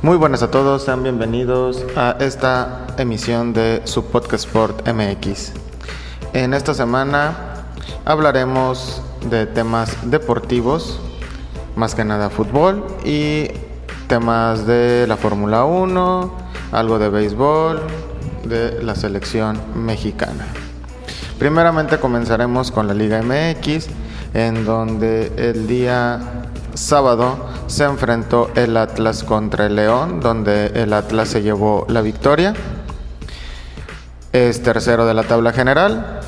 Muy buenas a todos, sean bienvenidos a esta emisión de su podcast Sport MX. En esta semana hablaremos de temas deportivos, más que nada fútbol y temas de la Fórmula 1, algo de béisbol, de la selección mexicana. Primeramente comenzaremos con la Liga MX, en donde el día sábado se enfrentó el Atlas contra el León, donde el Atlas se llevó la victoria. Es tercero de la tabla general.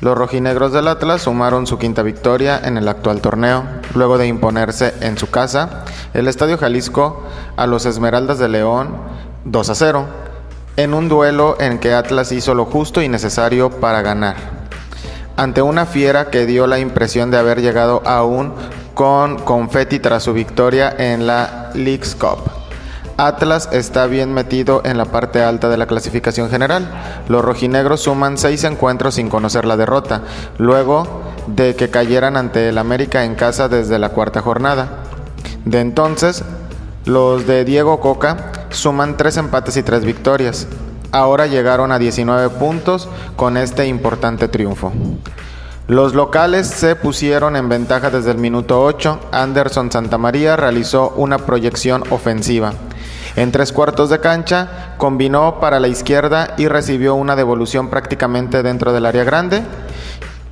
Los rojinegros del Atlas sumaron su quinta victoria en el actual torneo, luego de imponerse en su casa, el Estadio Jalisco, a los Esmeraldas de León 2 a 0, en un duelo en que Atlas hizo lo justo y necesario para ganar. Ante una fiera que dio la impresión de haber llegado aún con confeti tras su victoria en la Leagues Cup. Atlas está bien metido en la parte alta de la clasificación general. Los rojinegros suman seis encuentros sin conocer la derrota, luego de que cayeran ante el América en casa desde la cuarta jornada. De entonces, los de Diego Coca suman tres empates y tres victorias. Ahora llegaron a 19 puntos con este importante triunfo. Los locales se pusieron en ventaja desde el minuto 8. Anderson Santamaría realizó una proyección ofensiva. En tres cuartos de cancha combinó para la izquierda y recibió una devolución prácticamente dentro del área grande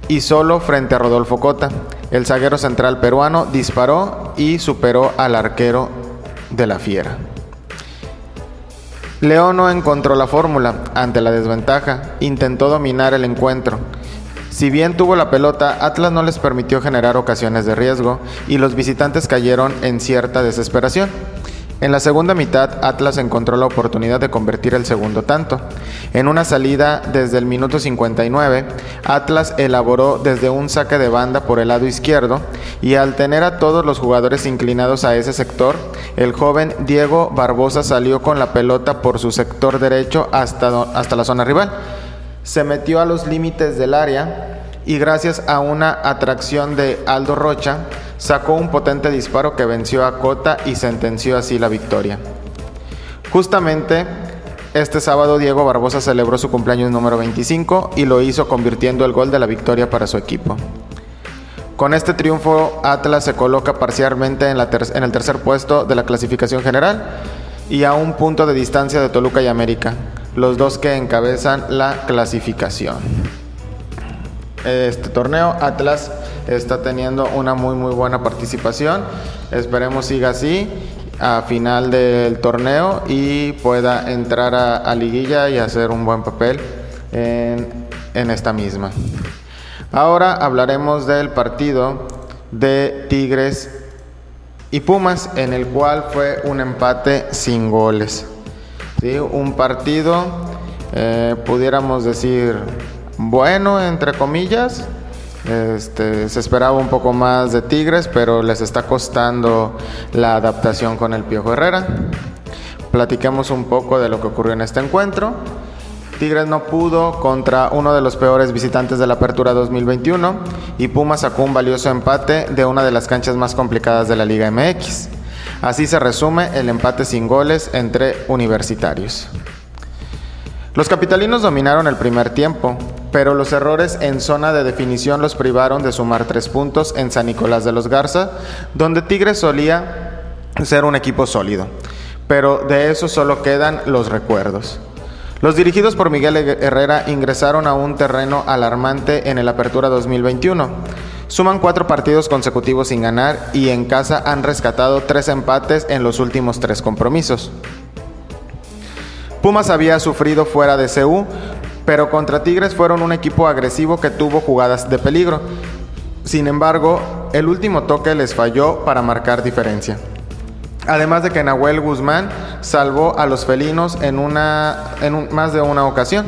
y solo frente a Rodolfo Cota. El zaguero central peruano disparó y superó al arquero de la Fiera. León no encontró la fórmula ante la desventaja, intentó dominar el encuentro. Si bien tuvo la pelota, Atlas no les permitió generar ocasiones de riesgo y los visitantes cayeron en cierta desesperación. En la segunda mitad, Atlas encontró la oportunidad de convertir el segundo tanto. En una salida desde el minuto 59, Atlas elaboró desde un saque de banda por el lado izquierdo y al tener a todos los jugadores inclinados a ese sector, el joven Diego Barbosa salió con la pelota por su sector derecho hasta, hasta la zona rival se metió a los límites del área y gracias a una atracción de Aldo Rocha sacó un potente disparo que venció a Cota y sentenció así la victoria. Justamente este sábado Diego Barbosa celebró su cumpleaños número 25 y lo hizo convirtiendo el gol de la victoria para su equipo. Con este triunfo Atlas se coloca parcialmente en, en el tercer puesto de la clasificación general y a un punto de distancia de Toluca y América los dos que encabezan la clasificación. Este torneo Atlas está teniendo una muy muy buena participación. Esperemos siga así a final del torneo y pueda entrar a, liguilla y hacer un buen papel en, en esta misma. Ahora hablaremos del partido de Tigres y Pumas, en el cual fue un empate sin goles. Un partido, eh, pudiéramos decir, bueno, entre comillas. Este, se esperaba un poco más de Tigres, pero les está costando la adaptación con el Piojo Herrera. Platiquemos un poco de lo que ocurrió en este encuentro. Tigres no pudo contra uno de los peores visitantes de la Apertura 2021 y Puma sacó un valioso empate de una de las canchas más complicadas de la Liga MX. Así se resume el empate sin goles entre universitarios. Los capitalinos dominaron el primer tiempo, pero los errores en zona de definición los privaron de sumar tres puntos en San Nicolás de los Garza, donde Tigres solía ser un equipo sólido. Pero de eso solo quedan los recuerdos. Los dirigidos por Miguel Herrera ingresaron a un terreno alarmante en el Apertura 2021 Suman cuatro partidos consecutivos sin ganar y en casa han rescatado tres empates en los últimos tres compromisos. Pumas había sufrido fuera de CU, pero contra Tigres fueron un equipo agresivo que tuvo jugadas de peligro. Sin embargo, el último toque les falló para marcar diferencia. Además de que Nahuel Guzmán salvó a los felinos en, una, en más de una ocasión.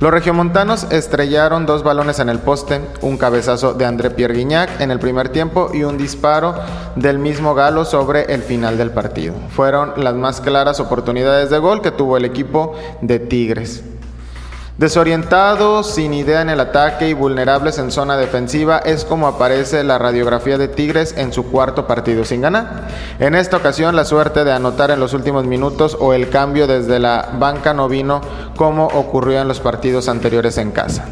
Los regiomontanos estrellaron dos balones en el poste, un cabezazo de André Pierre Guignac en el primer tiempo y un disparo del mismo Galo sobre el final del partido. Fueron las más claras oportunidades de gol que tuvo el equipo de Tigres. Desorientados, sin idea en el ataque y vulnerables en zona defensiva es como aparece la radiografía de Tigres en su cuarto partido sin ganar. En esta ocasión la suerte de anotar en los últimos minutos o el cambio desde la banca no vino como ocurrió en los partidos anteriores en casa.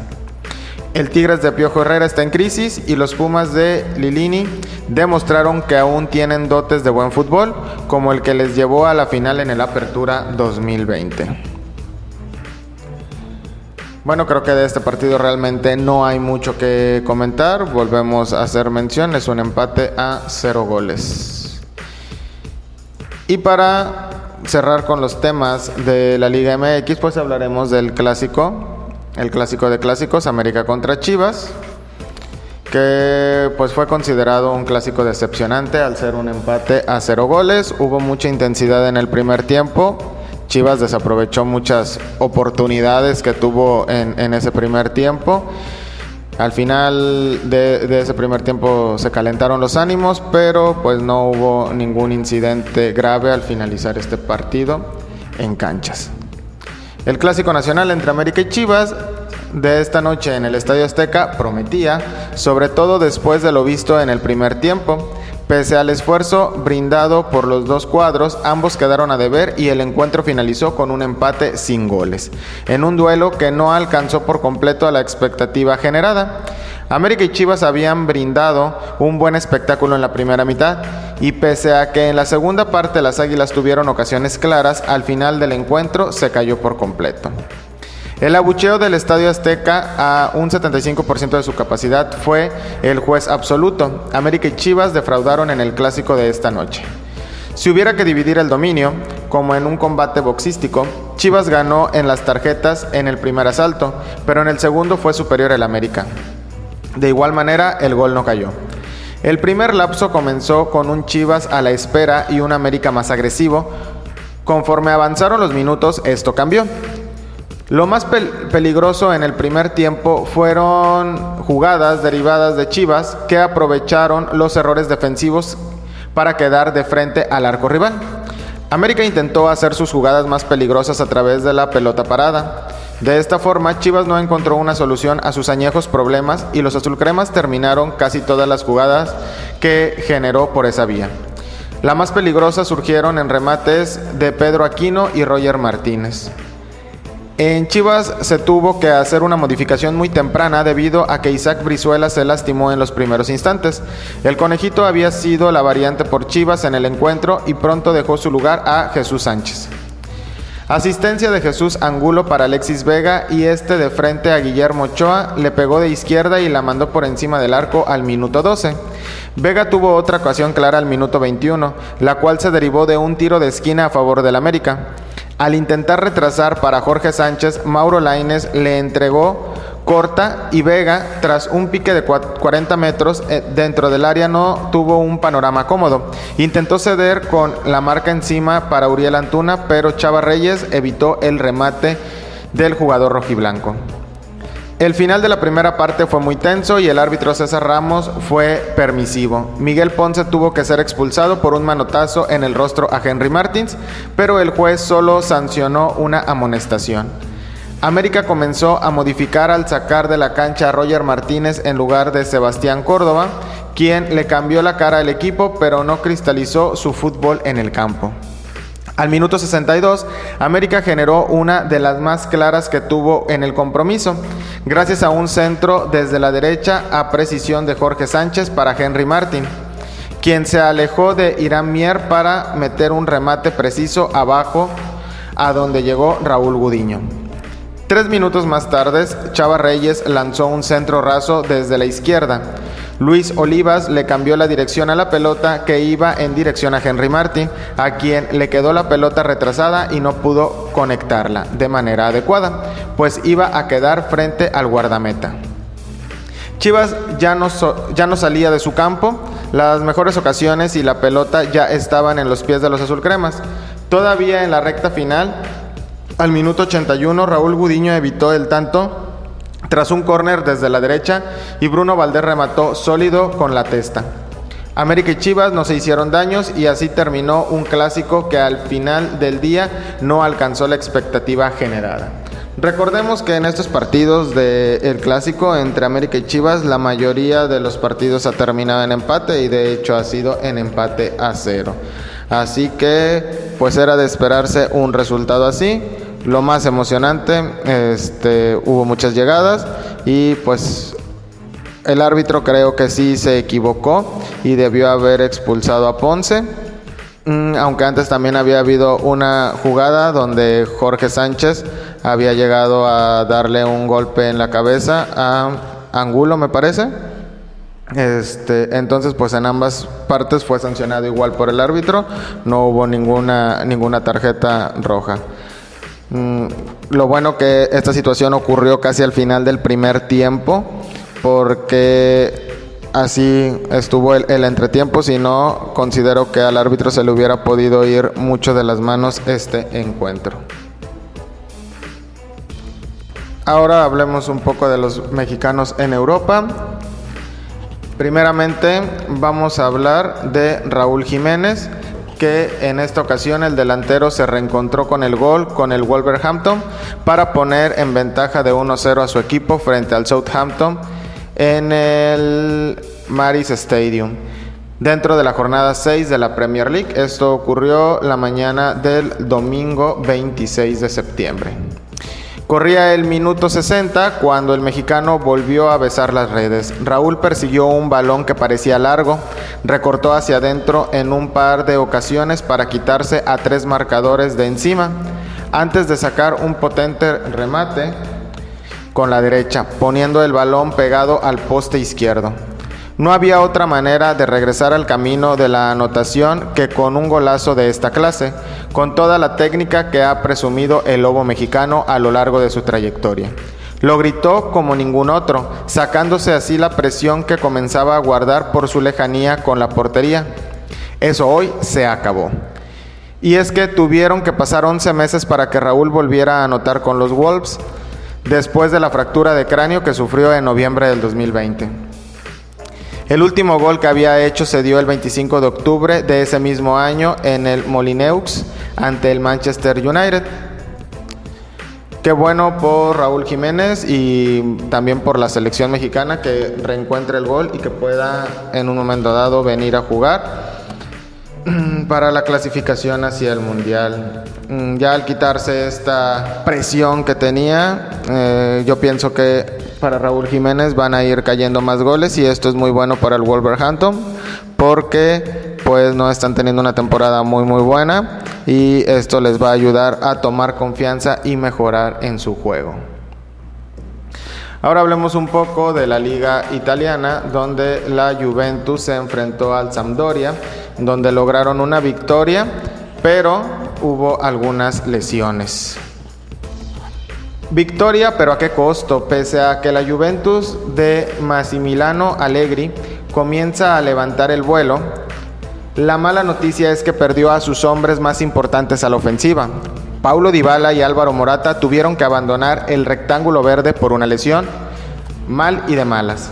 El Tigres de Piojo Herrera está en crisis y los Pumas de Lilini demostraron que aún tienen dotes de buen fútbol, como el que les llevó a la final en el Apertura 2020. Bueno, creo que de este partido realmente no hay mucho que comentar. Volvemos a hacer mención, es un empate a cero goles. Y para cerrar con los temas de la Liga MX, pues hablaremos del clásico, el clásico de clásicos, América contra Chivas, que pues fue considerado un clásico decepcionante al ser un empate a cero goles. Hubo mucha intensidad en el primer tiempo, Chivas desaprovechó muchas oportunidades que tuvo en, ese primer tiempo. Al final de, ese primer tiempo se calentaron los ánimos, pero pues no hubo ningún incidente grave al finalizar este partido en canchas. El clásico nacional entre América y Chivas de esta noche en el Estadio Azteca prometía, sobre todo después de lo visto en el primer tiempo, Pese al esfuerzo brindado por los dos cuadros, ambos quedaron a deber y el encuentro finalizó con un empate sin goles, en un duelo que no alcanzó por completo a la expectativa generada. América y Chivas habían brindado un buen espectáculo en la primera mitad y pese a que en la segunda parte las Águilas tuvieron ocasiones claras, al final del encuentro se cayó por completo. El abucheo del Estadio Azteca a un 75% de su capacidad fue el juez absoluto. América y Chivas defraudaron en el clásico de esta noche. Si hubiera que dividir el dominio, como en un combate boxístico, Chivas ganó en las tarjetas en el primer asalto, pero en el segundo fue superior el América. De igual manera, el gol no cayó. El primer lapso comenzó con un Chivas a la espera y un América más agresivo. Conforme avanzaron los minutos, esto cambió. Lo más peligroso en el primer tiempo fueron jugadas derivadas de Chivas que aprovecharon los errores defensivos para quedar de frente al arco rival. América intentó hacer sus jugadas más peligrosas a través de la pelota parada. De esta forma, Chivas no encontró una solución a sus añejos problemas y los azulcremas terminaron casi todas las jugadas que generó por esa vía. La más peligrosa surgieron en remates de Pedro Aquino y Roger Martínez. En Chivas se tuvo que hacer una modificación muy temprana debido a que Isaac Brizuela se lastimó en los primeros instantes. El conejito había sido la variante por Chivas en el encuentro y pronto dejó su lugar a Jesús Sánchez. Asistencia de Jesús Angulo para Alexis Vega y este de frente a Guillermo Ochoa le pegó de izquierda y la mandó por encima del arco al minuto 12. Vega tuvo otra ocasión clara al minuto 21, la cual se derivó de un tiro de esquina a favor del América. Al intentar retrasar para Jorge Sánchez, Mauro Laines le entregó corta y Vega, tras un pique de 40 metros eh, dentro del área, no tuvo un panorama cómodo. Intentó ceder con la marca encima para Uriel Antuna, pero Chava Reyes evitó el remate del jugador rojiblanco. El final de la primera parte fue muy tenso y el árbitro César Ramos fue permisivo. Miguel Ponce tuvo que ser expulsado por un manotazo en el rostro a Henry Martins, pero el juez solo sancionó una amonestación. América comenzó a modificar al sacar de la cancha a Roger Martínez en lugar de Sebastián Córdoba, quien le cambió la cara al equipo pero no cristalizó su fútbol en el campo. Al minuto 62, América generó una de las más claras que tuvo en el compromiso, gracias a un centro desde la derecha a precisión de Jorge Sánchez para Henry Martin, quien se alejó de Irán Mier para meter un remate preciso abajo a donde llegó Raúl Gudiño. Tres minutos más tarde, Chava Reyes lanzó un centro raso desde la izquierda. Luis Olivas le cambió la dirección a la pelota que iba en dirección a Henry Martin, a quien le quedó la pelota retrasada y no pudo conectarla de manera adecuada, pues iba a quedar frente al guardameta. Chivas ya no, ya no salía de su campo, las mejores ocasiones y la pelota ya estaban en los pies de los azulcremas. Todavía en la recta final, al minuto 81, Raúl Gudiño evitó el tanto tras un córner desde la derecha y Bruno Valdés remató sólido con la testa. América y Chivas no se hicieron daños y así terminó un clásico que al final del día no alcanzó la expectativa generada. Recordemos que en estos partidos del clásico entre América y Chivas, la mayoría de los partidos ha terminado en empate y de hecho ha sido en empate a cero. Así que pues era de esperarse un resultado así. Lo más emocionante, este, hubo muchas llegadas y pues el árbitro creo que sí se equivocó y debió haber expulsado a Ponce. Mm, aunque antes también había habido una jugada donde Jorge Sánchez había llegado a darle un golpe en la cabeza a Angulo, me parece. Este, entonces, pues en ambas partes fue sancionado igual por el árbitro, no hubo ninguna, ninguna tarjeta roja. Mm, lo bueno que esta situación ocurrió casi al final del primer tiempo, porque así estuvo el, el, entretiempo, si no, considero que al árbitro se le hubiera podido ir mucho de las manos este encuentro. Ahora hablemos un poco de los mexicanos en Europa. Primeramente vamos a hablar de Raúl Jiménez, que en esta ocasión el delantero se reencontró con el gol con el Wolverhampton para poner en ventaja de 1-0 a su equipo frente al Southampton en el Maris Stadium dentro de la jornada 6 de la Premier League. Esto ocurrió la mañana del domingo 26 de septiembre. Corría el minuto 60 cuando el mexicano volvió a besar las redes. Raúl persiguió un balón que parecía largo, recortó hacia adentro en un par de ocasiones para quitarse a tres marcadores de encima, antes de sacar un potente remate con la derecha, poniendo el balón pegado al poste izquierdo. No había otra manera de regresar al camino de la anotación que con un golazo de esta clase, con toda la técnica que ha presumido el lobo mexicano a lo largo de su trayectoria. Lo gritó como ningún otro, sacándose así la presión que comenzaba a guardar por su lejanía con la portería. Eso hoy se acabó. Y es que tuvieron que pasar 11 meses para que Raúl volviera a anotar con los Wolves, después de la fractura de cráneo que sufrió en noviembre del 2020. El último gol que había hecho se dio el 25 de octubre de ese mismo año en el Molineux ante el Manchester United. Qué bueno por Raúl Jiménez y también por la selección mexicana que reencuentre el gol y que pueda en un momento dado venir a jugar para la clasificación hacia el Mundial. Mm, ya al quitarse esta presión que tenía, eh, yo pienso que para Raúl Jiménez van a ir cayendo más goles y esto es muy bueno para el Wolverhampton porque pues no están teniendo una temporada muy muy buena y esto les va a ayudar a tomar confianza y mejorar en su juego. Ahora hablemos un poco de la liga italiana donde la Juventus se enfrentó al Sampdoria, donde lograron una victoria, pero hubo algunas lesiones. Victoria, pero a qué costo, pese a que la Juventus de Massimiliano Allegri comienza a levantar el vuelo, la mala noticia es que perdió a sus hombres más importantes a la ofensiva. Paulo Dybala y Álvaro Morata tuvieron que abandonar el rectángulo verde por una lesión, mal y de malas.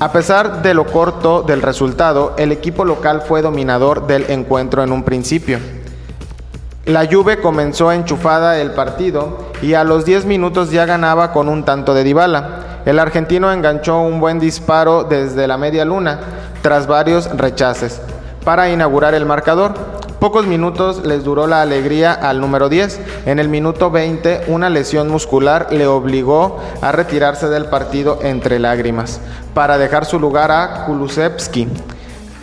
A pesar de lo corto del resultado, el equipo local fue dominador del encuentro en un principio. La Juve comenzó enchufada el partido y a los 10 minutos ya ganaba con un tanto de Dybala. El argentino enganchó un buen disparo desde la media luna, tras varios rechaces, para inaugurar el marcador. Pocos minutos les duró la alegría al número 10. En el minuto 20, una lesión muscular le obligó a retirarse del partido entre lágrimas, para dejar su lugar a Kulusevski.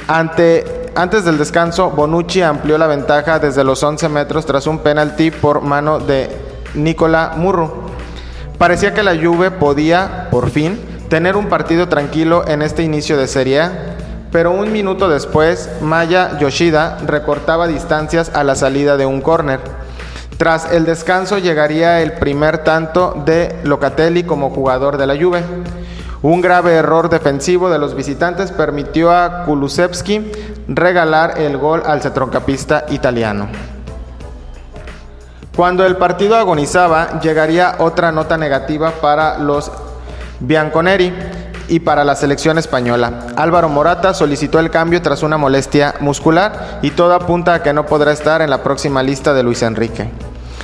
Ante antes del descanso, Bonucci amplió la ventaja desde los 11 metros tras un penalti por mano de Nicola Murro. Parecía que la Juve podía, por fin, tener un partido tranquilo en este inicio de Serie A, pero un minuto después, Maya Yoshida recortaba distancias a la salida de un córner. Tras el descanso llegaría el primer tanto de Locatelli como jugador de la Juve. Un grave error defensivo de los visitantes permitió a Kulusevski regalar el gol al centrocampista italiano. Cuando el partido agonizaba, llegaría otra nota negativa para los bianconeri y para la selección española. Álvaro Morata solicitó el cambio tras una molestia muscular y todo apunta a que no podrá estar en la próxima lista de Luis Enrique.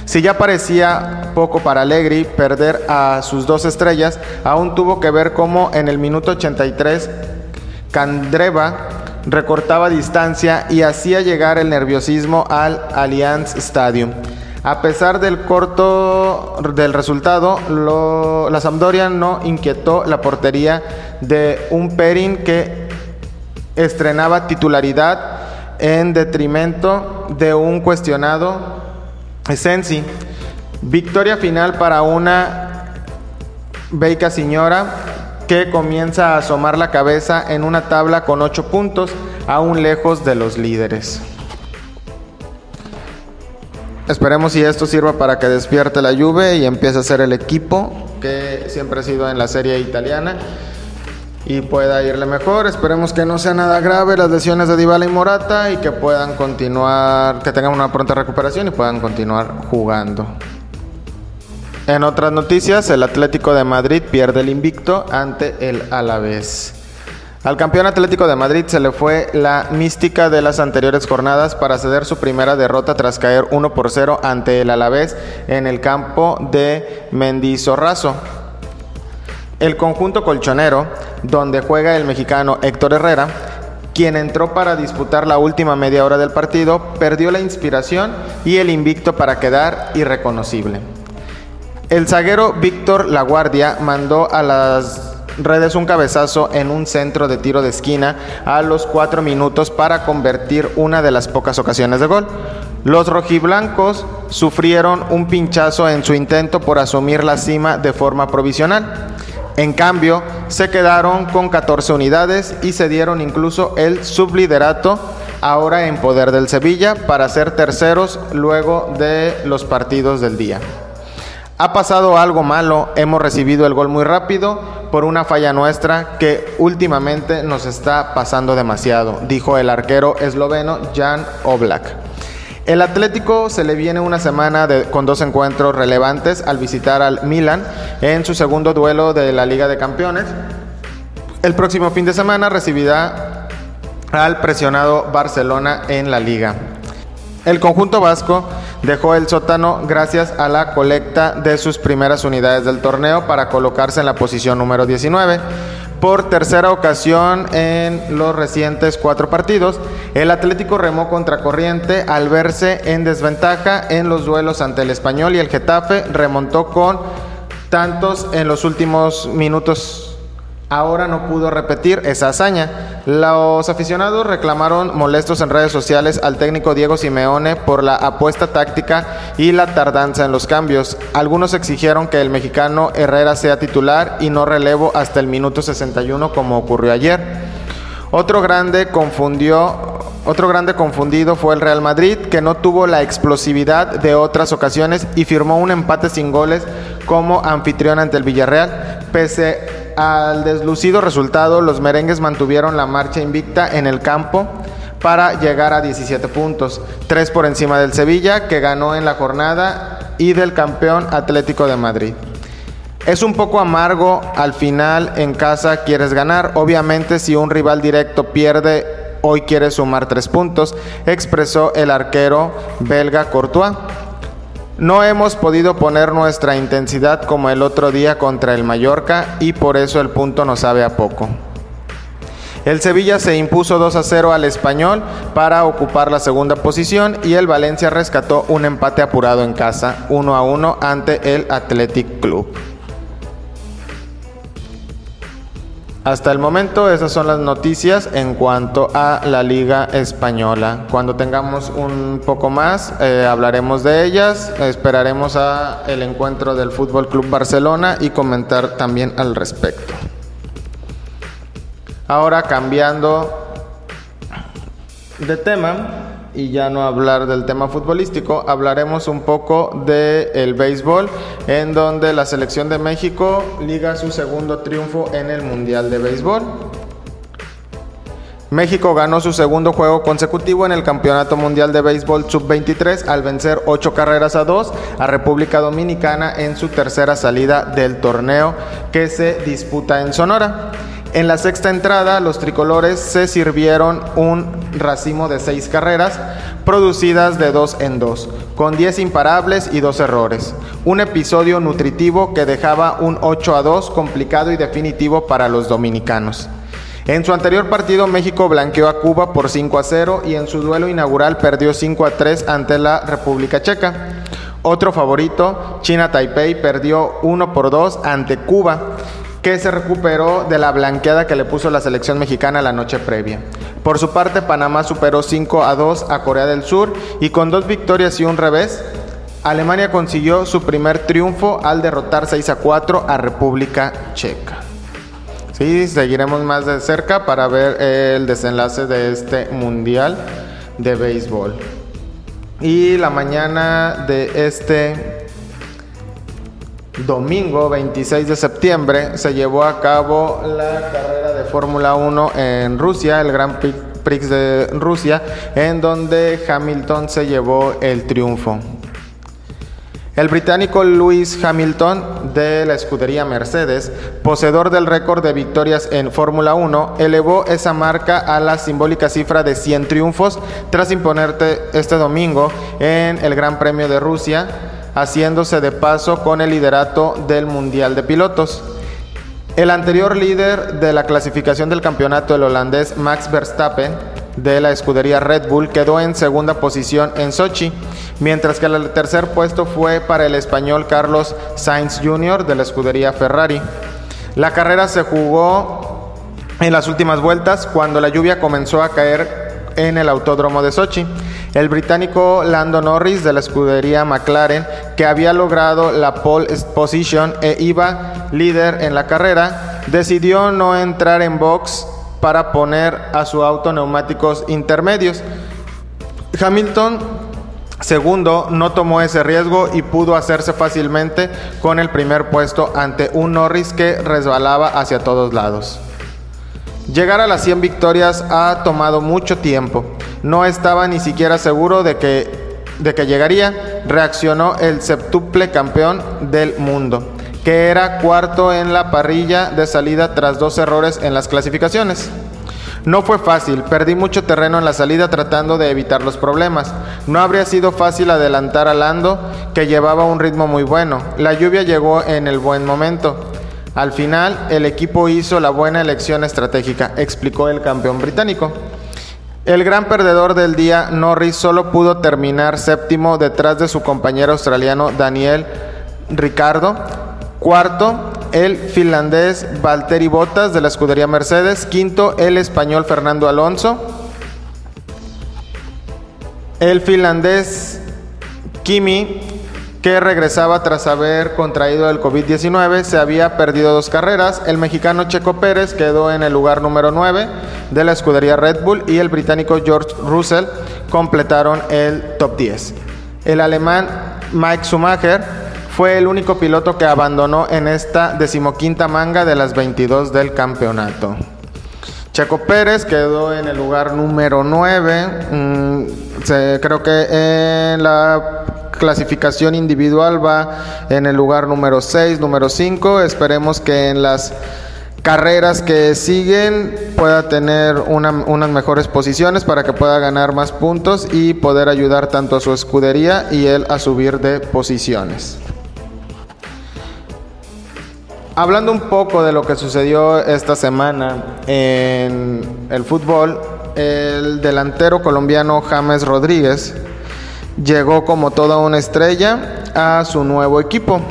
Si ya parecía poco para Allegri perder a sus dos estrellas, aún tuvo que ver cómo en el minuto 83 Candreva recortaba distancia y hacía llegar el nerviosismo al Allianz Stadium. A pesar del corto del resultado, la Sampdoria no inquietó la portería de un Perin que estrenaba titularidad en detrimento de un cuestionado Sensi. Victoria final para una Beika Señora que comienza a asomar la cabeza en una tabla con 8 puntos, aún lejos de los líderes. Esperemos si esto sirva para que despierte la Juve y empiece a ser el equipo que siempre ha sido en la serie italiana y pueda irle mejor. Esperemos que no sea nada grave las lesiones de Dybala y Morata y que puedan continuar, que tengan una pronta recuperación y puedan continuar jugando. En otras noticias, el Atlético de Madrid pierde el invicto ante el Alavés. Al campeón Atlético de Madrid se le fue la mística de las anteriores jornadas para ceder su primera derrota tras caer 1 por 0 ante el Alavés en el campo de Mendizorrazo. El conjunto colchonero, donde juega el mexicano Héctor Herrera, quien entró para disputar la última media hora del partido, perdió la inspiración y el invicto para quedar irreconocible. El zaguero Víctor Laguardia mandó a las redes un cabezazo en un centro de tiro de esquina a los cuatro minutos para convertir una de las pocas ocasiones de gol. Los rojiblancos sufrieron un pinchazo en su intento por asumir la cima de forma provisional. En cambio, se quedaron con 14 unidades y se dieron incluso el subliderato ahora en poder del Sevilla para ser terceros luego de los partidos del día. Ha pasado algo malo, hemos recibido el gol muy rápido por una falla nuestra que últimamente nos está pasando demasiado, dijo el arquero esloveno Jan Oblak. El Atlético se le viene una semana con dos encuentros relevantes al visitar al Milan en su segundo duelo de la Liga de Campeones. El próximo fin de semana recibirá al presionado Barcelona en la liga. El conjunto vasco dejó el sótano gracias a la colecta de sus primeras unidades del torneo para colocarse en la posición número 19. Por tercera ocasión en los recientes cuatro partidos, el Atlético remó contracorriente al verse en desventaja en los duelos ante el Español y el Getafe remontó con tantos en los últimos minutos ahora no pudo repetir esa hazaña. Los aficionados reclamaron molestos en redes sociales al técnico Diego Simeone por la apuesta táctica y la tardanza en los cambios. Algunos exigieron que el mexicano Herrera sea titular y no relevo hasta el minuto 61 como ocurrió ayer. Otro grande confundió otro grande confundido fue el Real Madrid, que no tuvo la explosividad de otras ocasiones y firmó un empate sin goles como anfitrión ante el Villarreal. Pese al deslucido resultado, los merengues mantuvieron la marcha invicta en el campo para llegar a 17 puntos, 3 por encima del Sevilla, que ganó en la jornada, y del campeón Atlético de Madrid. Es un poco amargo al final en casa quieres ganar, obviamente si un rival directo pierde, hoy quiere sumar 3 puntos, expresó el arquero belga Courtois. No hemos podido poner nuestra intensidad como el otro día contra el Mallorca y por eso el punto nos sabe a poco. El Sevilla se impuso 2 a 0 al español para ocupar la segunda posición y el Valencia rescató un empate apurado en casa 1 a 1 ante el Athletic Club. Hasta el momento esas son las noticias en cuanto a la Liga Española. Cuando tengamos un poco más eh, hablaremos de ellas, esperaremos a el encuentro del Fútbol Club Barcelona y comentar también al respecto. Ahora cambiando de tema, y ya no hablar del tema futbolístico, hablaremos un poco del el béisbol, en donde la selección de México liga su segundo triunfo en el Mundial de Béisbol. México ganó su segundo juego consecutivo en el Campeonato Mundial de Béisbol Sub-23 al vencer 8 carreras a 2 a República Dominicana en su tercera salida del torneo que se disputa en Sonora. En la sexta entrada, los tricolores se sirvieron un racimo de seis carreras, producidas de dos en dos, con 10 imparables y dos errores. Un episodio nutritivo que dejaba un 8 a 2 complicado y definitivo para los dominicanos. En su anterior partido, México blanqueó a Cuba por 5 a 0 y en su duelo inaugural perdió 5 a 3 ante la República Checa. Otro favorito, China Taipei, perdió 1 por 2 ante Cuba que se recuperó de la blanqueada que le puso la selección mexicana la noche previa. Por su parte, Panamá superó 5 a 2 a Corea del Sur y con dos victorias y un revés, Alemania consiguió su primer triunfo al derrotar 6 a 4 a República Checa. Sí, seguiremos más de cerca para ver el desenlace de este Mundial de Béisbol. Y la mañana de este domingo 26 de septiembre se llevó a cabo la carrera de Fórmula 1 en Rusia, el Gran Prix de Rusia, en donde Hamilton se llevó el triunfo. El británico Lewis Hamilton de la escudería Mercedes, poseedor del récord de victorias en Fórmula 1, elevó esa marca a la simbólica cifra de 100 triunfos tras imponerte este domingo en el Gran Premio de Rusia haciéndose de paso con el liderato del Mundial de Pilotos. El anterior líder de la clasificación del campeonato, el holandés Max Verstappen, de la escudería Red Bull, quedó en segunda posición en Sochi, mientras que el tercer puesto fue para el español Carlos Sainz Jr. de la escudería Ferrari. La carrera se jugó en las últimas vueltas cuando la lluvia comenzó a caer en el autódromo de Sochi. El británico Lando Norris de la escudería McLaren, que había logrado la pole position e iba líder en la carrera, decidió no entrar en box para poner a su auto neumáticos intermedios. Hamilton Segundo, no tomó ese riesgo y pudo hacerse fácilmente con el primer puesto ante un Norris que resbalaba hacia todos lados. Llegar a las 100 victorias ha tomado mucho tiempo. No estaba ni siquiera seguro de que, de que llegaría, reaccionó el septuple campeón del mundo, que era cuarto en la parrilla de salida tras dos errores en las clasificaciones. No fue fácil, perdí mucho terreno en la salida tratando de evitar los problemas. No habría sido fácil adelantar a Lando, que llevaba un ritmo muy bueno. La lluvia llegó en el buen momento. Al final, el equipo hizo la buena elección estratégica, explicó el campeón británico. El gran perdedor del día, Norris, solo pudo terminar séptimo detrás de su compañero australiano Daniel Ricardo. Cuarto, el finlandés Valtteri Bottas de la escudería Mercedes. Quinto, el español Fernando Alonso. El finlandés Kimi que regresaba tras haber contraído el COVID-19, se había perdido dos carreras. El mexicano Checo Pérez quedó en el lugar número 9 de la escudería Red Bull y el británico George Russell completaron el top 10. El alemán Mike Schumacher fue el único piloto que abandonó en esta decimoquinta manga de las 22 del campeonato. Checo Pérez quedó en el lugar número 9. Mm, creo que en la clasificación individual va en el lugar número 6, número 5. Esperemos que en las carreras que siguen pueda tener unas mejores posiciones para que pueda ganar más puntos y poder ayudar tanto a su escudería y él a subir de posiciones. Hablando un poco de lo que sucedió esta semana en el fútbol, el delantero colombiano James Rodríguez llegó como toda una estrella a su nuevo equipo.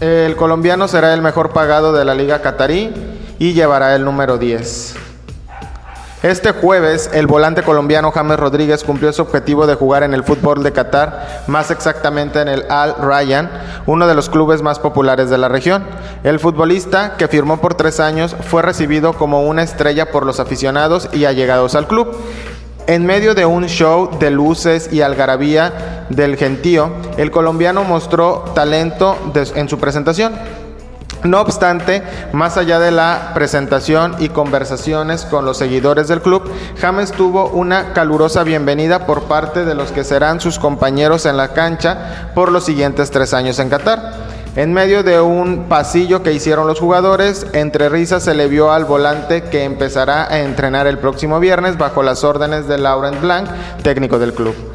El colombiano será el mejor pagado de la liga catarí y llevará el número 10. Este jueves, el volante colombiano James Rodríguez cumplió su objetivo de jugar en el fútbol de Qatar, más exactamente en el Al Rayyan, uno de los clubes más populares de la región. El futbolista, que firmó por tres años, fue recibido como una estrella por los aficionados y allegados al club. En medio de un show de luces y algarabía del gentío, el colombiano mostró talento en su presentación. No obstante, más allá de la presentación y conversaciones con los seguidores del club, James tuvo una calurosa bienvenida por parte de los que serán sus compañeros en la cancha por los siguientes tres años en Qatar. En medio de un pasillo que hicieron los jugadores, entre risas se le vio al volante que empezará a entrenar el próximo viernes bajo las órdenes de Laurent Blanc, técnico del club.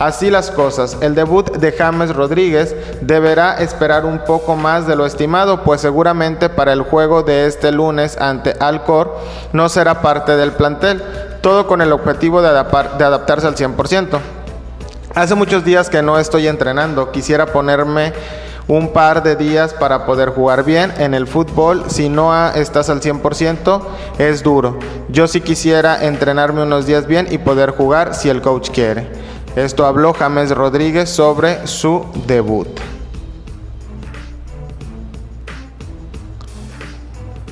Así las cosas, el debut de James Rodríguez deberá esperar un poco más de lo estimado, pues seguramente para el juego de este lunes ante Alcor no será parte del plantel, todo con el objetivo de, adaptarse al 100%. Hace muchos días que no estoy entrenando, quisiera ponerme un par de días para poder jugar bien. En el fútbol, si no estás al 100%, es duro. Yo sí quisiera entrenarme unos días bien y poder jugar si el coach quiere. Esto habló James Rodríguez sobre su debut.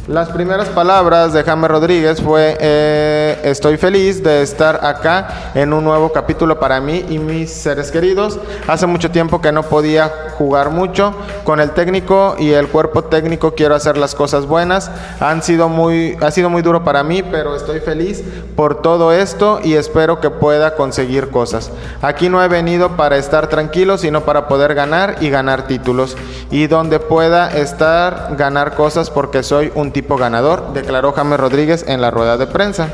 Las primeras palabras de James Rodríguez fue, eh, estoy feliz de estar acá en un nuevo capítulo para mí y mis seres queridos. Hace mucho tiempo que no podía jugar mucho. Con el técnico y el cuerpo técnico quiero hacer las cosas buenas. Han sido muy, ha sido muy duro para mí, pero estoy feliz por todo esto y espero que pueda conseguir cosas. Aquí no he venido para estar tranquilo, sino para poder ganar y ganar títulos. Y donde pueda estar, ganar cosas porque soy un tipo ganador, declaró James Rodríguez en la rueda de prensa.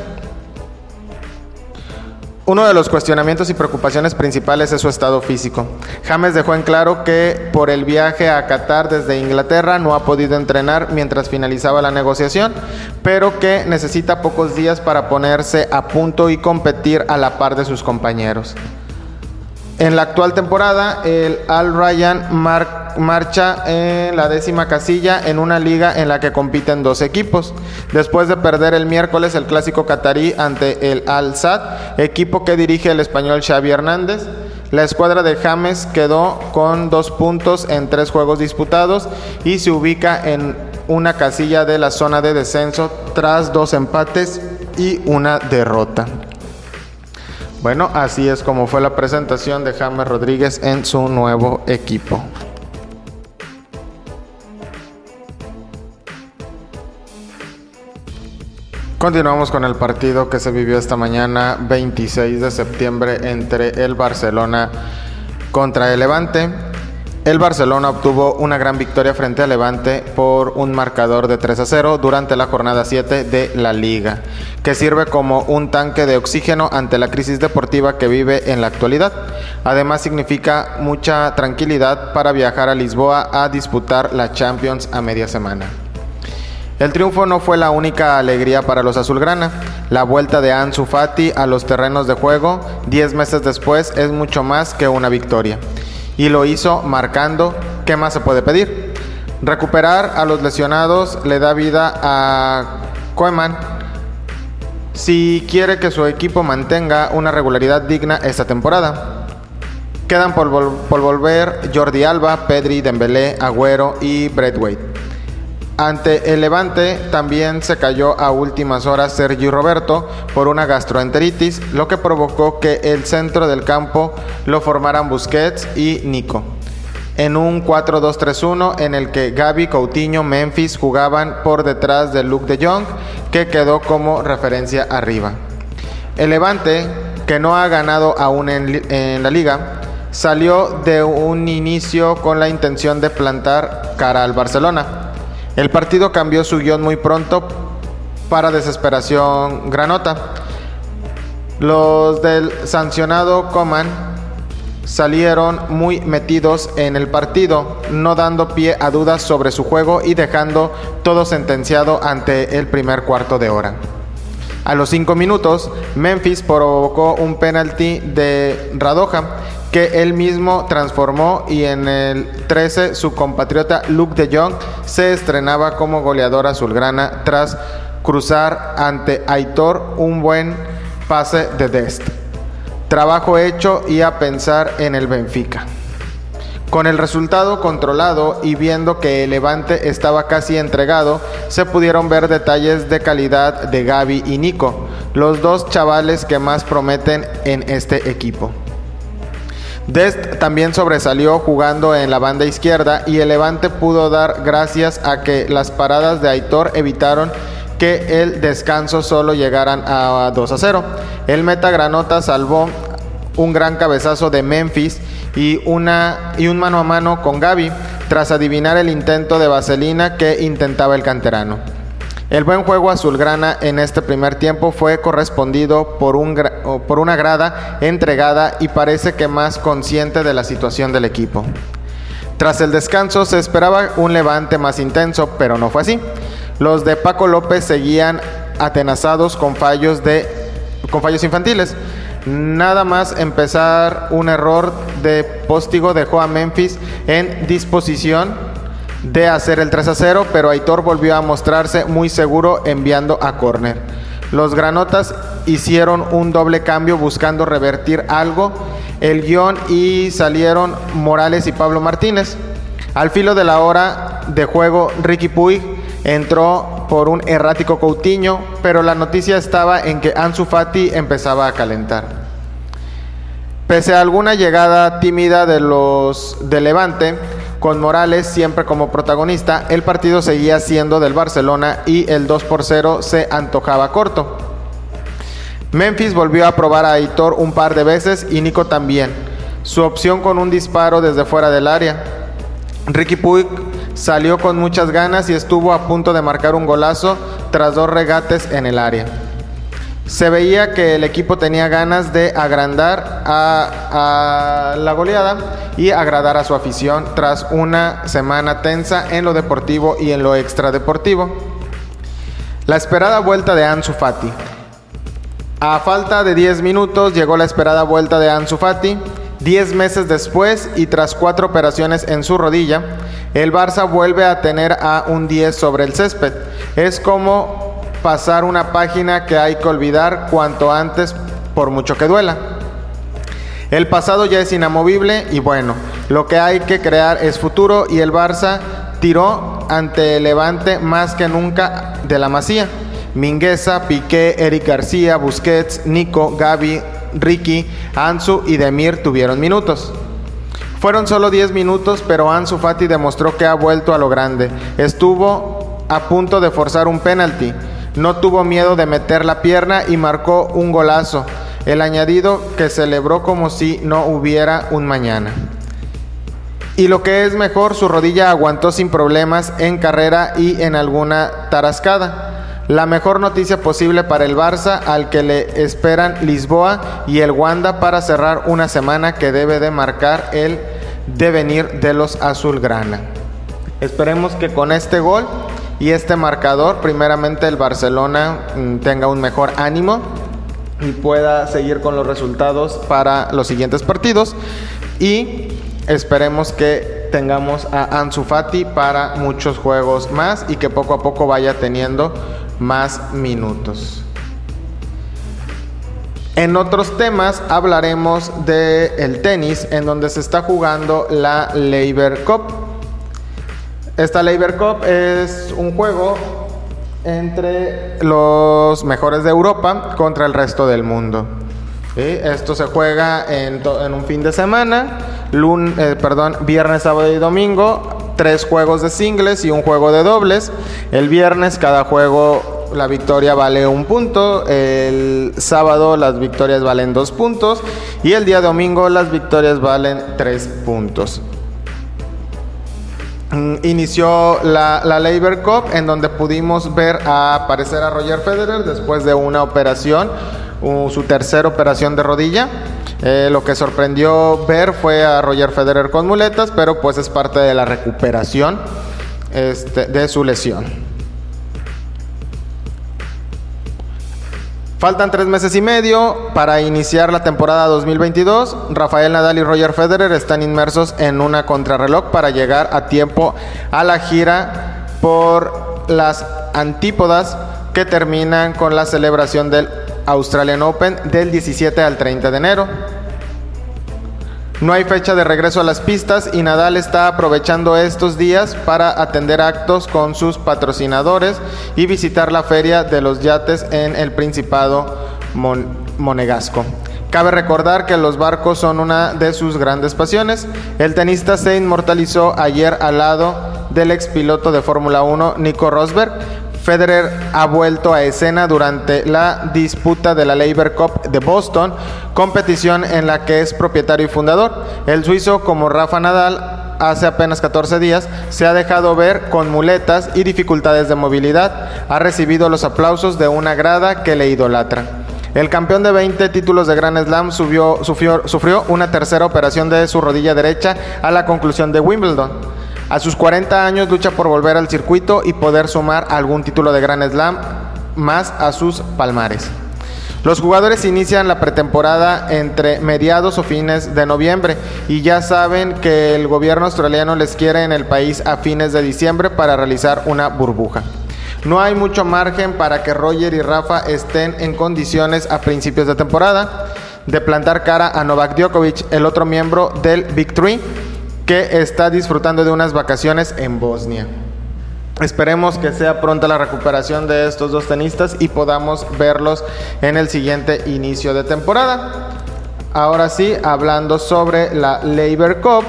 Uno de los cuestionamientos y preocupaciones principales es su estado físico. James dejó en claro que por el viaje a Qatar desde Inglaterra no ha podido entrenar mientras finalizaba la negociación, pero que necesita pocos días para ponerse a punto y competir a la par de sus compañeros. En la actual temporada, el Al Ryan marcha en la décima casilla en una liga en la que compiten dos equipos. Después de perder el miércoles el clásico catarí ante el Al Sadd, equipo que dirige el español Xavi Hernández, la escuadra de James quedó con dos puntos en tres juegos disputados y se ubica en una casilla de la zona de descenso tras dos empates y una derrota. Bueno, así es como fue la presentación de James Rodríguez en su nuevo equipo. Continuamos con el partido que se vivió esta mañana 26 de septiembre entre el Barcelona contra el Levante. El Barcelona obtuvo una gran victoria frente al Levante por un marcador de 3 a 0 durante la jornada 7 de la liga, que sirve como un tanque de oxígeno ante la crisis deportiva que vive en la actualidad. Además significa mucha tranquilidad para viajar a Lisboa a disputar la Champions a media semana. El triunfo no fue la única alegría para los azulgrana. La vuelta de Ansu Fati a los terrenos de juego 10 meses después es mucho más que una victoria y lo hizo marcando. ¿Qué más se puede pedir? Recuperar a los lesionados le da vida a Koeman si quiere que su equipo mantenga una regularidad digna esta temporada. Quedan por, volver Jordi Alba, Pedri, Dembélé, Agüero y Wade. Ante el Levante también se cayó a últimas horas Sergio Roberto por una gastroenteritis, lo que provocó que el centro del campo lo formaran Busquets y Nico. En un 4-2-3-1 en el que Gaby, Coutinho, Memphis jugaban por detrás de Luke de Jong, que quedó como referencia arriba. El Levante, que no ha ganado aún en la liga, salió de un inicio con la intención de plantar cara al Barcelona el partido cambió su guion muy pronto para desesperación granota. Los del sancionado Coman salieron muy metidos en el partido, no dando pie a dudas sobre su juego y dejando todo sentenciado ante el primer cuarto de hora. A los cinco minutos, Memphis provocó un penalti de Radoja que él mismo transformó y en el 13 su compatriota Luke de Jong se estrenaba como goleador azulgrana tras cruzar ante Aitor un buen pase de Dest. Trabajo hecho y a pensar en el Benfica. Con el resultado controlado y viendo que el Levante estaba casi entregado, se pudieron ver detalles de calidad de Gaby y Nico, los dos chavales que más prometen en este equipo. Dest también sobresalió jugando en la banda izquierda y el Levante pudo dar gracias a que las paradas de Aitor evitaron que el descanso solo llegaran a 2 a 0. El meta Granota salvó un gran cabezazo de Memphis y, una, y un mano a mano con Gaby tras adivinar el intento de vaselina que intentaba el canterano. El buen juego azulgrana en este primer tiempo fue correspondido por, un por una grada entregada y parece que más consciente de la situación del equipo. Tras el descanso se esperaba un levante más intenso, pero no fue así. Los de Paco López seguían atenazados con fallos, de, con fallos infantiles. Nada más empezar un error de póstigo dejó a Memphis en disposición de hacer el 3 a 0, pero Aitor volvió a mostrarse muy seguro enviando a córner. Los granotas hicieron un doble cambio buscando revertir algo el guion y salieron Morales y Pablo Martínez. Al filo de la hora de juego, Ricky Puig entró por un errático Coutinho, pero la noticia estaba en que Ansu Fati empezaba a calentar. Pese a alguna llegada tímida de los de Levante, con Morales siempre como protagonista, el partido seguía siendo del Barcelona y el 2 por 0 se antojaba corto. Memphis volvió a probar a Aitor un par de veces y Nico también. Su opción con un disparo desde fuera del área. Ricky Puig salió con muchas ganas y estuvo a punto de marcar un golazo tras dos regates en el área. Se veía que el equipo tenía ganas de agrandar a, la goleada y agradar a su afición tras una semana tensa en lo deportivo y en lo extradeportivo. La esperada vuelta de Ansu Fati. A falta de 10 minutos llegó la esperada vuelta de Ansu Fati. 10 meses después y tras cuatro operaciones en su rodilla, el Barça vuelve a tener a un 10 sobre el césped. Es como pasar una página que hay que olvidar cuanto antes por mucho que duela. El pasado ya es inamovible y bueno, lo que hay que crear es futuro y el Barça tiró ante el Levante más que nunca de la masía. Mingueza, Piqué, Eric García, Busquets, Nico, Gaby, Ricky, Ansu y Demir tuvieron minutos. Fueron solo 10 minutos, pero Ansu Fati demostró que ha vuelto a lo grande. Estuvo a punto de forzar un penalti no tuvo miedo de meter la pierna y marcó un golazo, el añadido que celebró como si no hubiera un mañana. Y lo que es mejor, su rodilla aguantó sin problemas en carrera y en alguna tarascada. La mejor noticia posible para el Barça, al que le esperan Lisboa y el Wanda para cerrar una semana que debe de marcar el devenir de los azulgrana. Esperemos que con este gol y este marcador, primeramente el Barcelona mm, tenga un mejor ánimo y pueda seguir con los resultados para los siguientes partidos y esperemos que tengamos a Ansu Fati para muchos juegos más y que poco a poco vaya teniendo más minutos. En otros temas hablaremos del el tenis en donde se está jugando la Labor Cup. Esta Labor Cup es un juego entre los mejores de Europa contra el resto del mundo. Esto se juega en, un fin de semana, eh, perdón, viernes, sábado y domingo, tres juegos de singles y un juego de dobles. El viernes cada juego la victoria vale un punto, el sábado las victorias valen dos puntos y el día domingo las victorias valen tres puntos. Mm, inició la, la, Labor Cup en donde pudimos ver aparecer a Roger Federer después de una operación, su tercera operación de rodilla. Eh, lo que sorprendió ver fue a Roger Federer con muletas, pero pues es parte de la recuperación este, de su lesión. Faltan tres meses y medio para iniciar la temporada 2022. Rafael Nadal y Roger Federer están inmersos en una contrarreloj para llegar a tiempo a la gira por las antípodas que terminan con la celebración del Australian Open del 17 al 30 de enero. No hay fecha de regreso a las pistas y Nadal está aprovechando estos días para atender actos con sus patrocinadores y visitar la feria de los yates en el Principado Monegasco. Cabe recordar que los barcos son una de sus grandes pasiones. El tenista se inmortalizó ayer al lado del expiloto de Fórmula 1 Nico Rosberg, Federer ha vuelto a escena durante la disputa de la Labor Cup de Boston, competición en la que es propietario y fundador. El suizo, como Rafa Nadal, hace apenas 14 días, se ha dejado ver con muletas y dificultades de movilidad. Ha recibido los aplausos de una grada que le idolatra. El campeón de 20 títulos de Grand Slam subió, sufrió, sufrió una tercera operación de su rodilla derecha a la conclusión de Wimbledon. A sus 40 años lucha por volver al circuito y poder sumar algún título de Grand Slam más a sus palmares. Los jugadores inician la pretemporada entre mediados o fines de noviembre y ya saben que el gobierno australiano les quiere en el país a fines de diciembre para realizar una burbuja. No hay mucho margen para que Roger y Rafa estén en condiciones a principios de temporada de plantar cara a Novak Djokovic, el otro miembro del Big Three, que está disfrutando de unas vacaciones en Bosnia. Esperemos que sea pronta la recuperación de estos dos tenistas y podamos verlos en el siguiente inicio de temporada. Ahora sí, hablando sobre la Labor Cup,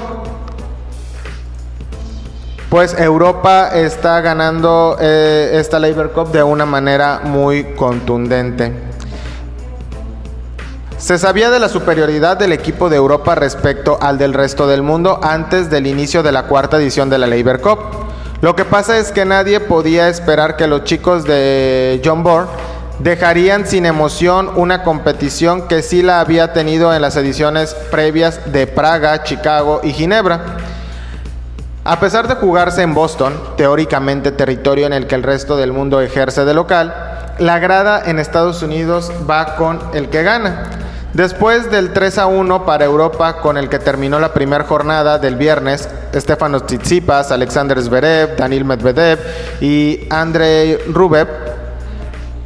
pues Europa está ganando eh, esta Labor Cup de una manera muy contundente. Se sabía de la superioridad del equipo de Europa respecto al del resto del mundo antes del inicio de la cuarta edición de la Labor Cup. Lo que pasa es que nadie podía esperar que los chicos de John Bourne dejarían sin emoción una competición que sí la había tenido en las ediciones previas de Praga, Chicago y Ginebra. A pesar de jugarse en Boston, teóricamente territorio en el que el resto del mundo ejerce de local, la grada en Estados Unidos va con el que gana. Después del 3 a 1 para Europa, con el que terminó la primera jornada del viernes, Stefanos Tsitsipas, Alexander Zverev, Daniel Medvedev y Andrei Rublev,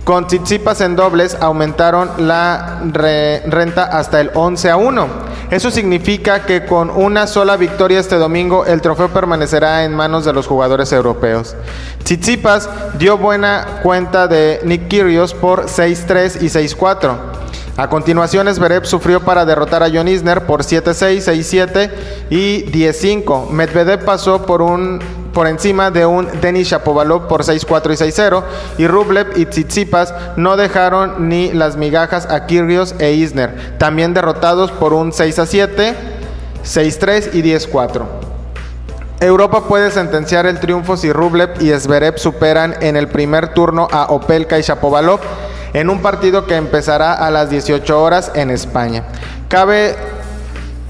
con Tsitsipas en dobles aumentaron la renta hasta el 11 a 1. Eso significa que con una sola victoria este domingo el trofeo permanecerá en manos de los jugadores europeos. Tsitsipas dio buena cuenta de Nick Kyrgios por 6-3 y 6-4. A continuación, Zverev sufrió para derrotar a John Isner por 7-6, 6-7 y 10-5. Medvedev pasó por, un, por encima de un Denis Shapovalov por 6-4 y 6-0 y Rublev y Tsitsipas no dejaron ni las migajas a Kyrgios e Isner, también derrotados por un 6-7, 6-3 y 10-4. Europa puede sentenciar el triunfo si Rublev y Zverev superan en el primer turno a Opelka y Shapovalov en un partido que empezará a las 18 horas en España. Cabe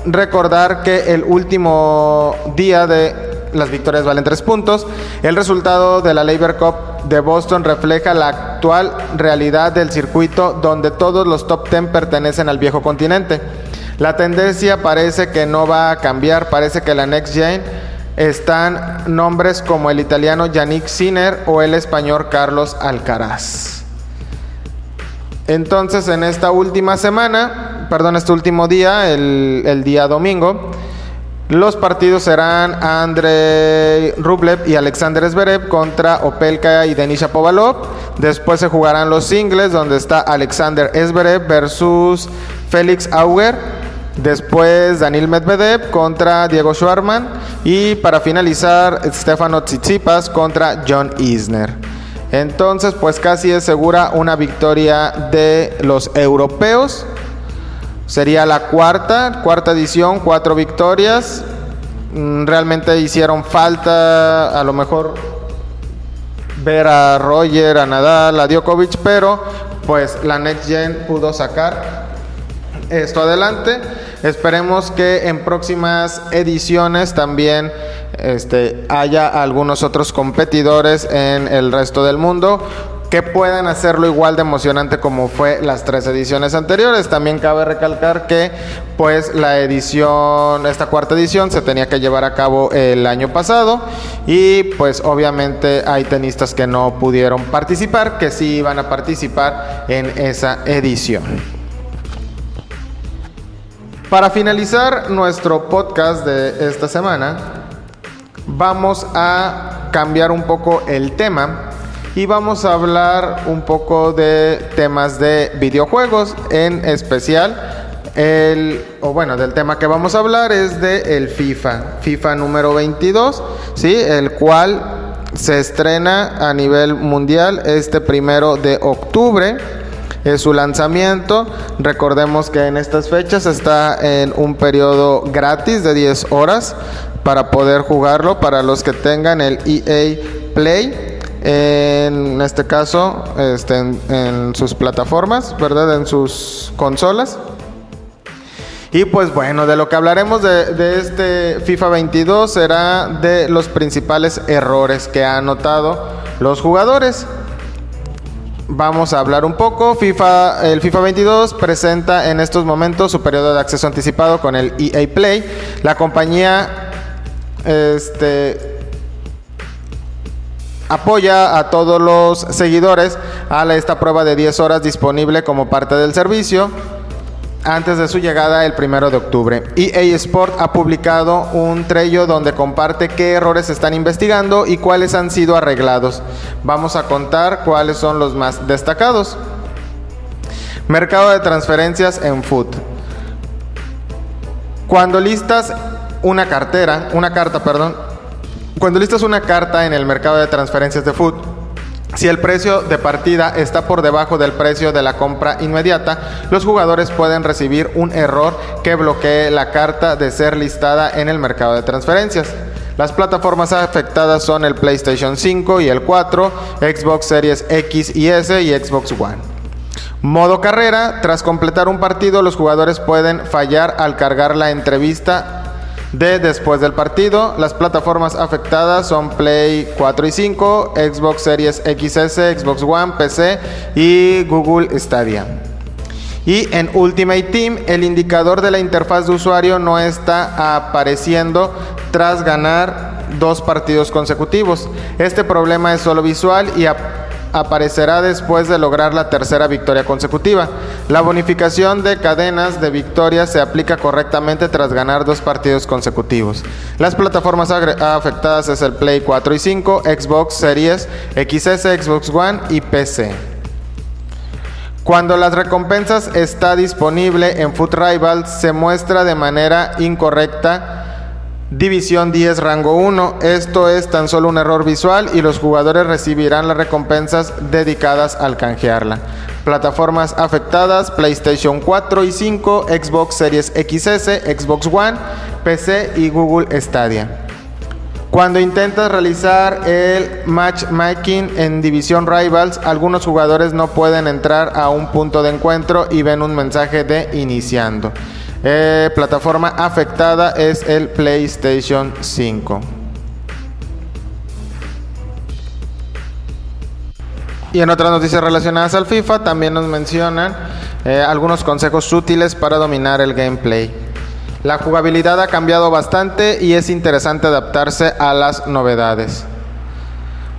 recordar que el último día de las victorias valen tres puntos. El resultado de la Labor Cup de Boston refleja la actual realidad del circuito donde todos los top 10 pertenecen al viejo continente. La tendencia parece que no va a cambiar, parece que la Next Gen están nombres como el italiano Yannick Sinner o el español Carlos Alcaraz. Entonces, en esta última semana, perdón, este último día, el, día domingo, los partidos serán Andrei Rublev y Alexander Zverev contra Opelka y Denis Shapovalov. Después se jugarán los singles donde está Alexander Zverev versus Félix Auger. Después Daniel Medvedev contra Diego Schwarman. Y para finalizar, Stefano Tsitsipas contra John Isner. Entonces, pues casi es segura una victoria de los europeos. Sería la cuarta, cuarta edición, cuatro victorias. Mm, realmente hicieron falta, a lo mejor ver a Roger, a Nadal, a Djokovic, pero pues la Next Gen pudo sacar esto adelante. Esperemos que en próximas ediciones también este, haya algunos otros competidores en el resto del mundo que puedan hacerlo igual de emocionante como fue las tres ediciones anteriores. También cabe recalcar que pues la edición, esta cuarta edición se tenía que llevar a cabo el año pasado y pues obviamente hay tenistas que no pudieron participar, que sí iban a participar en esa edición. Para finalizar nuestro podcast de esta semana, vamos a cambiar un poco el tema y vamos a hablar un poco de temas de videojuegos, en especial el, o bueno, del tema que vamos a hablar es de el FIFA, FIFA número 22, ¿sí? el cual se estrena a nivel mundial este primero de octubre es su lanzamiento. Recordemos que en estas fechas está en un periodo gratis de 10 horas para poder jugarlo para los que tengan el EA Play. En este caso, este, en, sus plataformas, ¿verdad? En sus consolas. Y pues bueno, de lo que hablaremos de, de, este FIFA 22 será de los principales errores que han notado los jugadores. Vamos a hablar un poco. FIFA, el FIFA 22 presenta en estos momentos su periodo de acceso anticipado con el EA Play. La compañía este, apoya a todos los seguidores a esta prueba de 10 horas disponible como parte del servicio antes de su llegada el primero de octubre. EA Sport ha publicado un trello donde comparte qué errores están investigando y cuáles han sido arreglados. Vamos a contar cuáles son los más destacados. Mercado de transferencias en Foot. Cuando listas una cartera, una carta, perdón, cuando listas una carta en el mercado de transferencias de Foot, si el precio de partida está por debajo del precio de la compra inmediata, los jugadores pueden recibir un error que bloquee la carta de ser listada en el mercado de transferencias. Las plataformas afectadas son el PlayStation 5 y el 4, Xbox Series X y S y Xbox One. Modo carrera, tras completar un partido los jugadores pueden fallar al cargar la entrevista de después del partido. Las plataformas afectadas son Play 4 y 5, Xbox Series XS, Xbox One, PC y Google Stadia. Y en Ultimate Team el indicador de la interfaz de usuario no está apareciendo tras ganar dos partidos consecutivos. Este problema es solo visual y aparecerá después de lograr la tercera victoria consecutiva. La bonificación de cadenas de victorias se aplica correctamente tras ganar dos partidos consecutivos. Las plataformas afectadas es el Play 4 y 5, Xbox Series XS, Xbox One y PC. Cuando las recompensas está disponible en Foot Rivals se muestra de manera incorrecta División 10 rango 1. Esto es tan solo un error visual y los jugadores recibirán las recompensas dedicadas al canjearla. Plataformas afectadas, PlayStation 4 y 5, Xbox Series XS, Xbox One, PC y Google Stadia. Cuando intentas realizar el matchmaking en División Rivals, algunos jugadores no pueden entrar a un punto de encuentro y ven un mensaje de iniciando. Eh, plataforma afectada es el PlayStation 5. Y en otras noticias relacionadas al FIFA también nos mencionan eh, algunos consejos útiles para dominar el gameplay. La jugabilidad ha cambiado bastante y es interesante adaptarse a las novedades.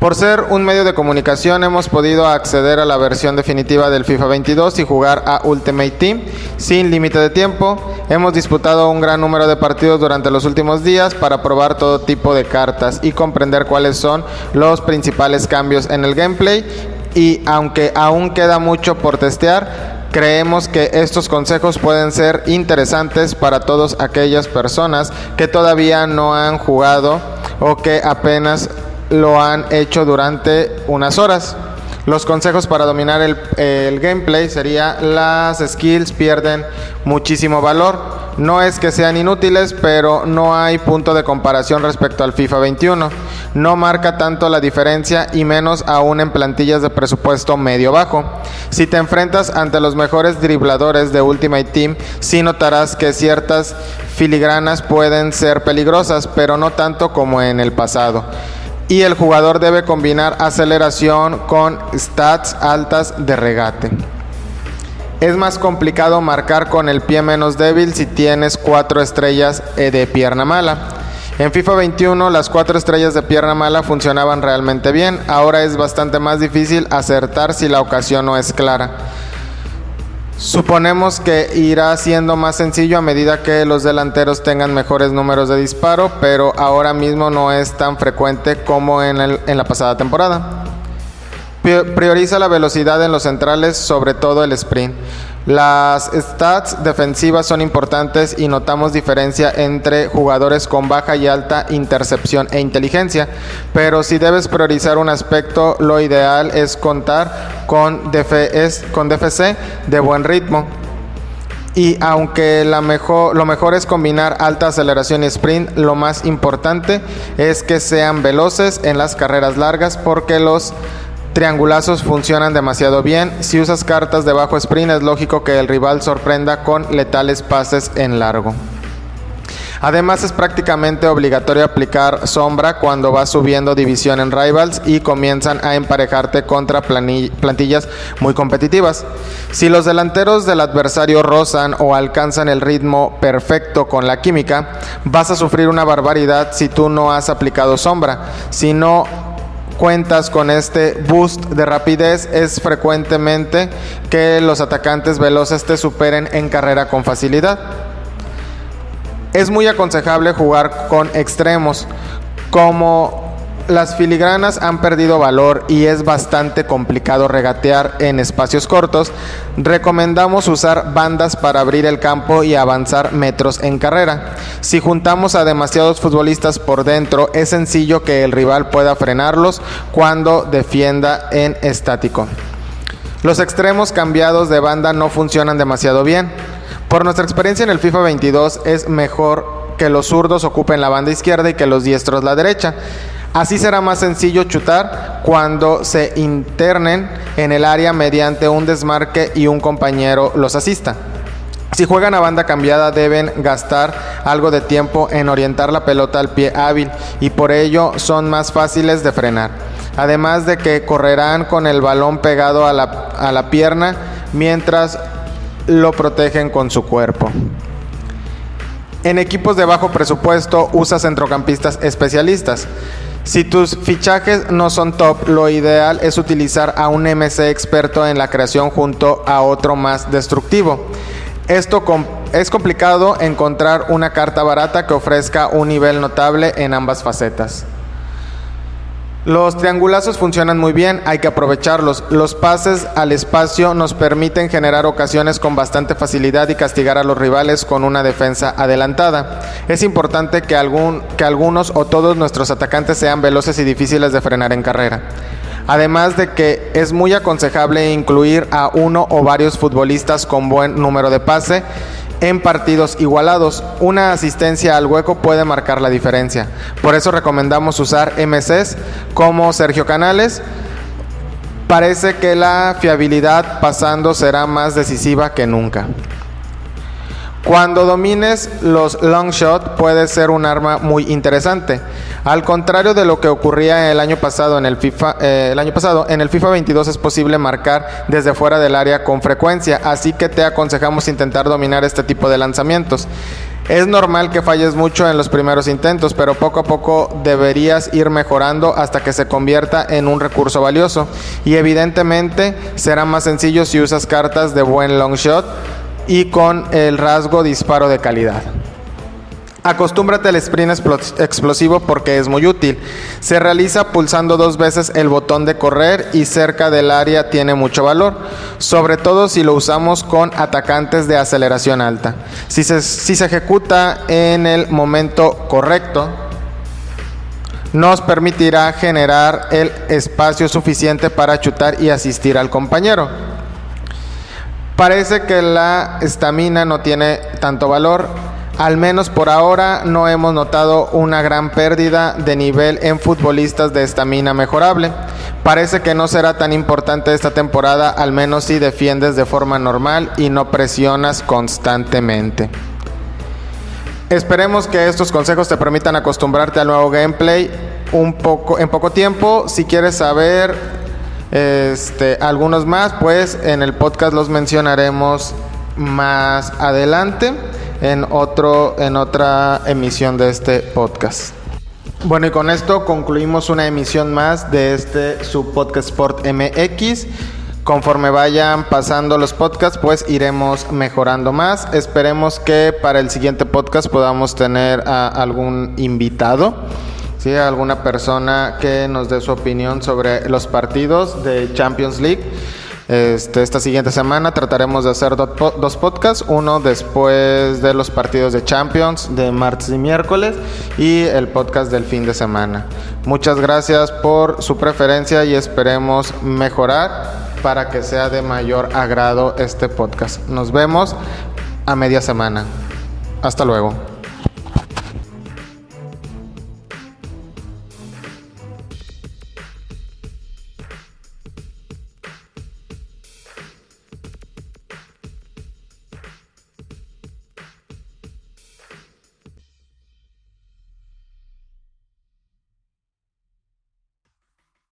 Por ser un medio de comunicación hemos podido acceder a la versión definitiva del FIFA 22 y jugar a Ultimate Team sin límite de tiempo. Hemos disputado un gran número de partidos durante los últimos días para probar todo tipo de cartas y comprender cuáles son los principales cambios en el gameplay y aunque aún queda mucho por testear, creemos que estos consejos pueden ser interesantes para todas aquellas personas que todavía no han jugado o que apenas lo han hecho durante unas horas. Los consejos para dominar el, gameplay sería las skills pierden muchísimo valor. No es que sean inútiles, pero no hay punto de comparación respecto al FIFA 21. No marca tanto la diferencia y menos aún en plantillas de presupuesto medio bajo. Si te enfrentas ante los mejores dribladores de Ultimate Team, sí notarás que ciertas filigranas pueden ser peligrosas, pero no tanto como en el pasado y el jugador debe combinar aceleración con stats altas de regate. Es más complicado marcar con el pie menos débil si tienes cuatro estrellas eh, de pierna mala. En FIFA 21 las cuatro estrellas de pierna mala funcionaban realmente bien, ahora es bastante más difícil acertar si la ocasión no es clara. Suponemos que irá siendo más sencillo a medida que los delanteros tengan mejores números de disparo, pero ahora mismo no es tan frecuente como en, la pasada temporada. Prioriza la velocidad en los centrales, sobre todo el sprint. Las stats defensivas son importantes y notamos diferencia entre jugadores con baja y alta intercepción e inteligencia, pero si debes priorizar un aspecto, lo ideal es contar con, con DFC de buen ritmo. Y aunque la mejor, lo mejor es combinar alta aceleración y sprint, lo más importante es que sean veloces en las carreras largas porque los triangulazos funcionan demasiado bien. Si usas cartas de bajo sprint es lógico que el rival sorprenda con letales pases en largo. Además es prácticamente obligatorio aplicar sombra cuando vas subiendo división en Rivals y comienzan a emparejarte contra plantillas muy competitivas. Si los delanteros del adversario rozan o alcanzan el ritmo perfecto con la química, vas a sufrir una barbaridad si tú no has aplicado sombra. Si no cuentas con este boost de rapidez, es frecuentemente que los atacantes veloces te superen en carrera con facilidad. Es muy aconsejable jugar con extremos, como las filigranas han perdido valor y es bastante complicado regatear en espacios cortos, recomendamos usar bandas para abrir el campo y avanzar metros en carrera. Si juntamos a demasiados futbolistas por dentro, es sencillo que el rival pueda frenarlos cuando defienda en estático. Los extremos cambiados de banda no funcionan demasiado bien. Por nuestra experiencia en el FIFA 22 es mejor que los zurdos ocupen la banda izquierda y que los diestros la derecha. Así será más sencillo chutar cuando se internen en el área mediante un desmarque y un compañero los asista. Si juegan a banda cambiada deben gastar algo de tiempo en orientar la pelota al pie hábil y por ello son más fáciles de frenar. Además de que correrán con el balón pegado a la, a la pierna mientras lo protegen con su cuerpo. En equipos de bajo presupuesto usa centrocampistas especialistas. Si tus fichajes no son top, lo ideal es utilizar a un MC experto en la creación junto a otro más destructivo. Esto es complicado encontrar una carta barata que ofrezca un nivel notable en ambas facetas. Los triangulazos funcionan muy bien, hay que aprovecharlos. Los pases al espacio nos permiten generar ocasiones con bastante facilidad y castigar a los rivales con una defensa adelantada. Es importante que, algún, que algunos o todos nuestros atacantes sean veloces y difíciles de frenar en carrera. Además de que es muy aconsejable incluir a uno o varios futbolistas con buen número de pase en partidos igualados. Una asistencia al hueco puede marcar la diferencia. Por eso recomendamos usar MCs como Sergio Canales. Parece que la fiabilidad pasando será más decisiva que nunca. Cuando domines los long shot puede ser un arma muy interesante. Al contrario de lo que ocurría el año pasado en el FIFA, eh, el año pasado en el FIFA 22 es posible marcar desde fuera del área con frecuencia, así que te aconsejamos intentar dominar este tipo de lanzamientos. Es normal que falles mucho en los primeros intentos, pero poco a poco deberías ir mejorando hasta que se convierta en un recurso valioso. Y evidentemente será más sencillo si usas cartas de buen long shot y con el rasgo disparo de calidad. Acostúmbrate al sprint explosivo porque es muy útil. Se realiza pulsando dos veces el botón de correr y cerca del área tiene mucho valor, sobre todo si lo usamos con atacantes de aceleración alta. Si se, si se ejecuta en el momento correcto, nos permitirá generar el espacio suficiente para chutar y asistir al compañero. Parece que la estamina no tiene tanto valor. Al menos por ahora no hemos notado una gran pérdida de nivel en futbolistas de estamina mejorable. Parece que no será tan importante esta temporada, al menos si defiendes de forma normal y no presionas constantemente. Esperemos que estos consejos te permitan acostumbrarte al nuevo gameplay un poco en poco tiempo. Si quieres saber este, algunos más, pues en el podcast los mencionaremos más adelante en, otro, en otra emisión de este podcast. Bueno, y con esto concluimos una emisión más de este su podcast Sport MX. Conforme vayan pasando los podcasts, pues iremos mejorando más. Esperemos que para el siguiente podcast podamos tener a algún invitado. ¿Sí? alguna persona que nos dé su opinión sobre los partidos de Champions League. Este, esta siguiente semana trataremos de hacer dos podcasts, uno después de los partidos de Champions de martes y miércoles y el podcast del fin de semana. Muchas gracias por su preferencia y esperemos mejorar para que sea de mayor agrado este podcast. Nos vemos a media semana. Hasta luego.